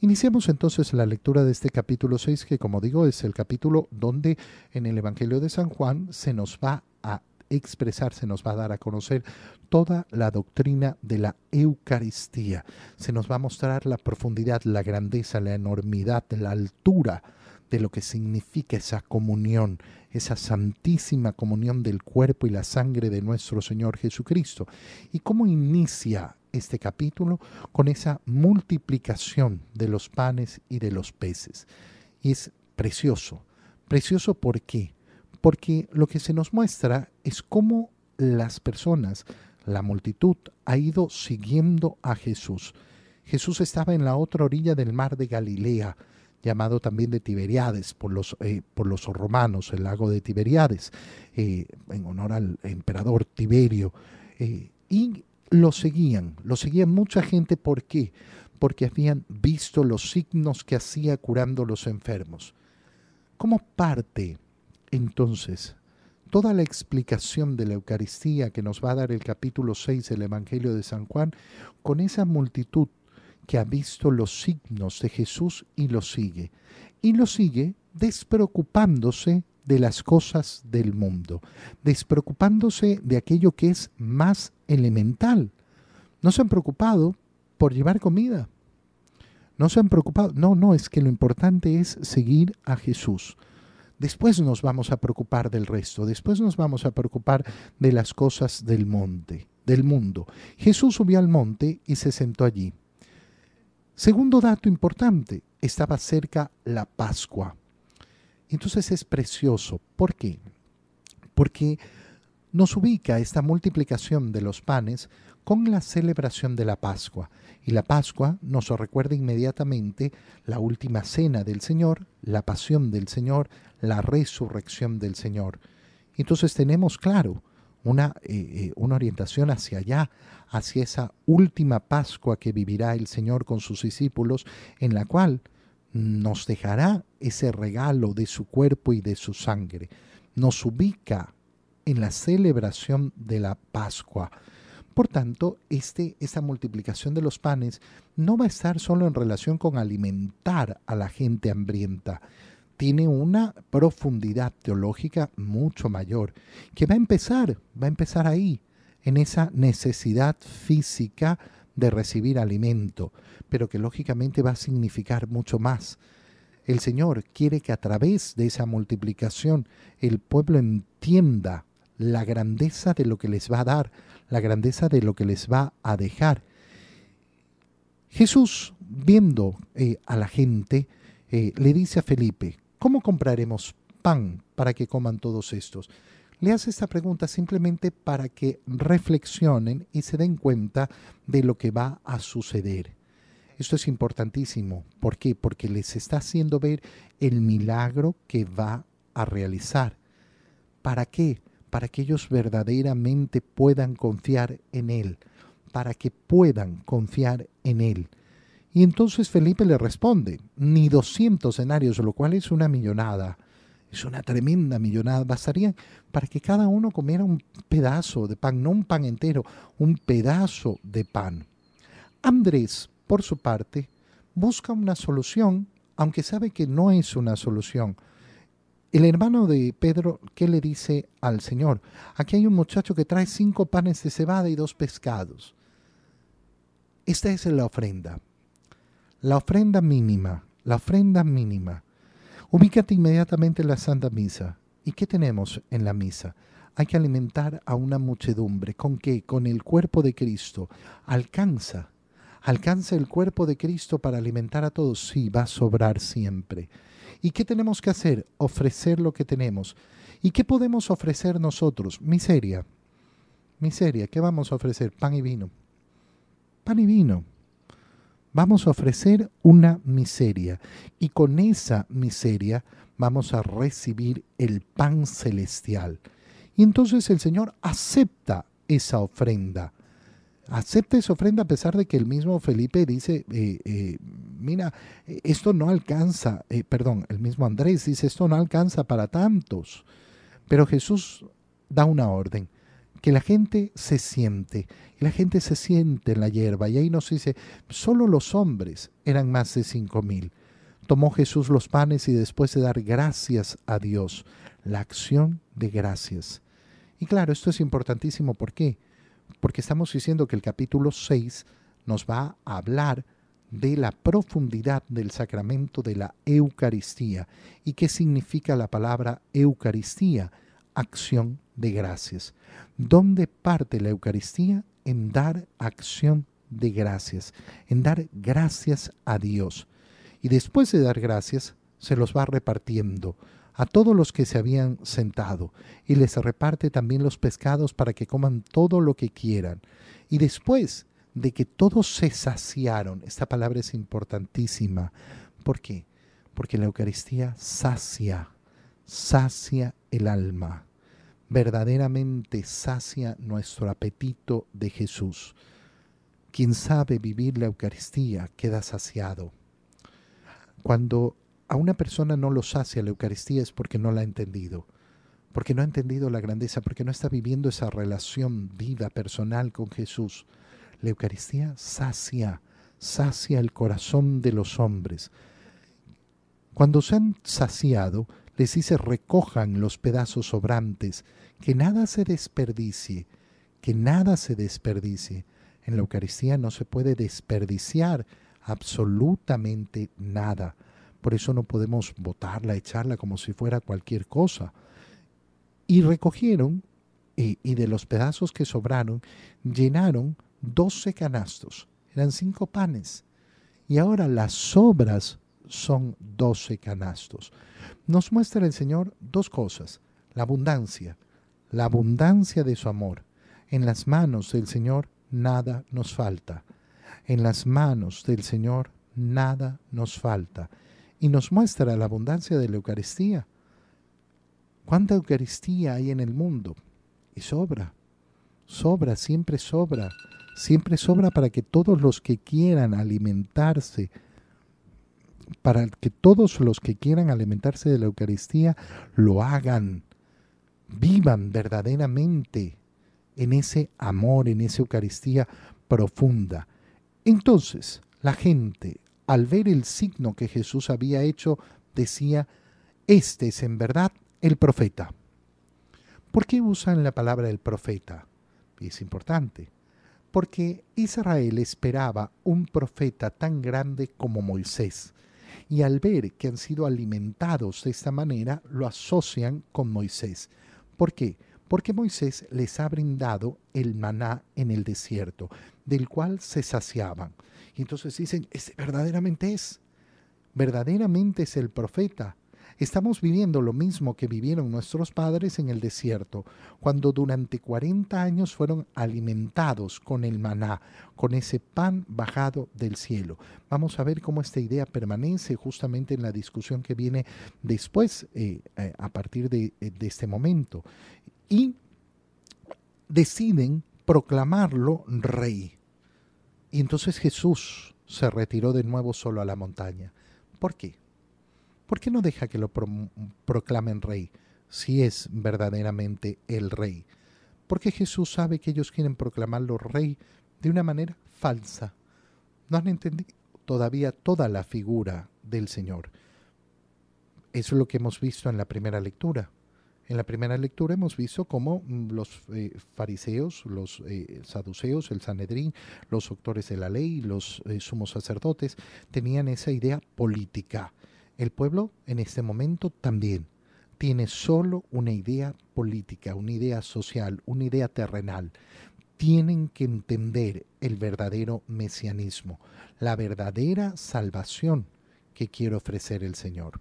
Iniciamos entonces la lectura de este capítulo 6, que como digo es el capítulo donde en el Evangelio de San Juan se nos va a expresar, se nos va a dar a conocer toda la doctrina de la Eucaristía. Se nos va a mostrar la profundidad, la grandeza, la enormidad, la altura de lo que significa esa comunión, esa santísima comunión del cuerpo y la sangre de nuestro Señor Jesucristo. ¿Y cómo inicia este capítulo? Con esa multiplicación de los panes y de los peces. Y es precioso. Precioso ¿por qué? Porque lo que se nos muestra es cómo las personas, la multitud, ha ido siguiendo a Jesús. Jesús estaba en la otra orilla del mar de Galilea, llamado también de Tiberiades por los, eh, por los romanos, el lago de Tiberiades, eh, en honor al emperador Tiberio. Eh, y lo seguían, lo seguían mucha gente. ¿Por qué? Porque habían visto los signos que hacía curando los enfermos. ¿Cómo parte entonces toda la explicación de la Eucaristía que nos va a dar el capítulo 6 del Evangelio de San Juan con esa multitud que ha visto los signos de Jesús y lo sigue. Y lo sigue despreocupándose de las cosas del mundo, despreocupándose de aquello que es más elemental. No se han preocupado por llevar comida. No se han preocupado. No, no, es que lo importante es seguir a Jesús. Después nos vamos a preocupar del resto, después nos vamos a preocupar de las cosas del monte, del mundo. Jesús subió al monte y se sentó allí. Segundo dato importante, estaba cerca la Pascua. Entonces es precioso. ¿Por qué? Porque nos ubica esta multiplicación de los panes con la celebración de la Pascua. Y la Pascua nos recuerda inmediatamente la última cena del Señor, la pasión del Señor, la resurrección del Señor. Entonces tenemos claro una, eh, eh, una orientación hacia allá, hacia esa última Pascua que vivirá el Señor con sus discípulos, en la cual nos dejará ese regalo de su cuerpo y de su sangre. Nos ubica en la celebración de la Pascua. Por tanto, este, esta multiplicación de los panes no va a estar solo en relación con alimentar a la gente hambrienta, tiene una profundidad teológica mucho mayor, que va a empezar, va a empezar ahí, en esa necesidad física de recibir alimento, pero que lógicamente va a significar mucho más. El Señor quiere que a través de esa multiplicación el pueblo entienda la grandeza de lo que les va a dar, la grandeza de lo que les va a dejar. Jesús, viendo eh, a la gente, eh, le dice a Felipe, ¿Cómo compraremos pan para que coman todos estos? Le hace esta pregunta simplemente para que reflexionen y se den cuenta de lo que va a suceder. Esto es importantísimo. ¿Por qué? Porque les está haciendo ver el milagro que va a realizar. ¿Para qué? Para que ellos verdaderamente puedan confiar en Él. Para que puedan confiar en Él. Y entonces Felipe le responde, ni 200 denarios, lo cual es una millonada. Es una tremenda millonada. Bastaría para que cada uno comiera un pedazo de pan, no un pan entero, un pedazo de pan. Andrés, por su parte, busca una solución, aunque sabe que no es una solución. El hermano de Pedro, ¿qué le dice al Señor? Aquí hay un muchacho que trae cinco panes de cebada y dos pescados. Esta es la ofrenda. La ofrenda mínima, la ofrenda mínima. Ubícate inmediatamente en la Santa Misa. ¿Y qué tenemos en la misa? Hay que alimentar a una muchedumbre. ¿Con qué? Con el cuerpo de Cristo. Alcanza. ¿Alcanza el cuerpo de Cristo para alimentar a todos? Sí, va a sobrar siempre. ¿Y qué tenemos que hacer? Ofrecer lo que tenemos. ¿Y qué podemos ofrecer nosotros? Miseria. Miseria. ¿Qué vamos a ofrecer? Pan y vino. Pan y vino. Vamos a ofrecer una miseria y con esa miseria vamos a recibir el pan celestial. Y entonces el Señor acepta esa ofrenda. Acepta esa ofrenda a pesar de que el mismo Felipe dice, eh, eh, mira, esto no alcanza, eh, perdón, el mismo Andrés dice, esto no alcanza para tantos. Pero Jesús da una orden, que la gente se siente, y la gente se siente en la hierba, y ahí nos dice, solo los hombres eran más de cinco mil. Tomó Jesús los panes y después de dar gracias a Dios, la acción de gracias. Y claro, esto es importantísimo, ¿por qué? Porque estamos diciendo que el capítulo 6 nos va a hablar de la profundidad del sacramento de la Eucaristía. ¿Y qué significa la palabra Eucaristía? Acción de gracias. ¿Dónde parte la Eucaristía? En dar acción de gracias, en dar gracias a Dios. Y después de dar gracias, se los va repartiendo a todos los que se habían sentado, y les reparte también los pescados para que coman todo lo que quieran. Y después de que todos se saciaron, esta palabra es importantísima. ¿Por qué? Porque la Eucaristía sacia, sacia el alma, verdaderamente sacia nuestro apetito de Jesús. Quien sabe vivir la Eucaristía queda saciado. Cuando a una persona no lo sacia la Eucaristía es porque no la ha entendido, porque no ha entendido la grandeza, porque no está viviendo esa relación viva, personal con Jesús. La Eucaristía sacia, sacia el corazón de los hombres. Cuando se han saciado, les dice recojan los pedazos sobrantes, que nada se desperdicie, que nada se desperdicie. En la Eucaristía no se puede desperdiciar absolutamente nada. Por eso no podemos botarla, echarla como si fuera cualquier cosa. Y recogieron, y, y de los pedazos que sobraron, llenaron doce canastos. Eran cinco panes. Y ahora las sobras son doce canastos. Nos muestra el Señor dos cosas. La abundancia, la abundancia de su amor. En las manos del Señor nada nos falta. En las manos del Señor nada nos falta y nos muestra la abundancia de la Eucaristía. ¿Cuánta Eucaristía hay en el mundo? Y sobra, sobra, siempre sobra, siempre sobra para que todos los que quieran alimentarse, para que todos los que quieran alimentarse de la Eucaristía lo hagan, vivan verdaderamente en ese amor, en esa Eucaristía profunda. Entonces, la gente, al ver el signo que Jesús había hecho, decía, este es en verdad el profeta. ¿Por qué usan la palabra el profeta? Es importante, porque Israel esperaba un profeta tan grande como Moisés, y al ver que han sido alimentados de esta manera, lo asocian con Moisés. ¿Por qué? Porque Moisés les ha brindado el maná en el desierto, del cual se saciaban. Y entonces dicen, ese verdaderamente es, verdaderamente es el profeta. Estamos viviendo lo mismo que vivieron nuestros padres en el desierto, cuando durante 40 años fueron alimentados con el maná, con ese pan bajado del cielo. Vamos a ver cómo esta idea permanece justamente en la discusión que viene después, eh, eh, a partir de, eh, de este momento. Y deciden proclamarlo rey. Y entonces Jesús se retiró de nuevo solo a la montaña. ¿Por qué? ¿Por qué no deja que lo proclamen rey si es verdaderamente el rey? Porque Jesús sabe que ellos quieren proclamarlo rey de una manera falsa. No han entendido todavía toda la figura del Señor. Eso es lo que hemos visto en la primera lectura. En la primera lectura hemos visto cómo mm, los eh, fariseos, los eh, saduceos, el Sanedrín, los doctores de la ley, los eh, sumos sacerdotes, tenían esa idea política. El pueblo en este momento también tiene solo una idea política, una idea social, una idea terrenal. Tienen que entender el verdadero mesianismo, la verdadera salvación que quiere ofrecer el Señor.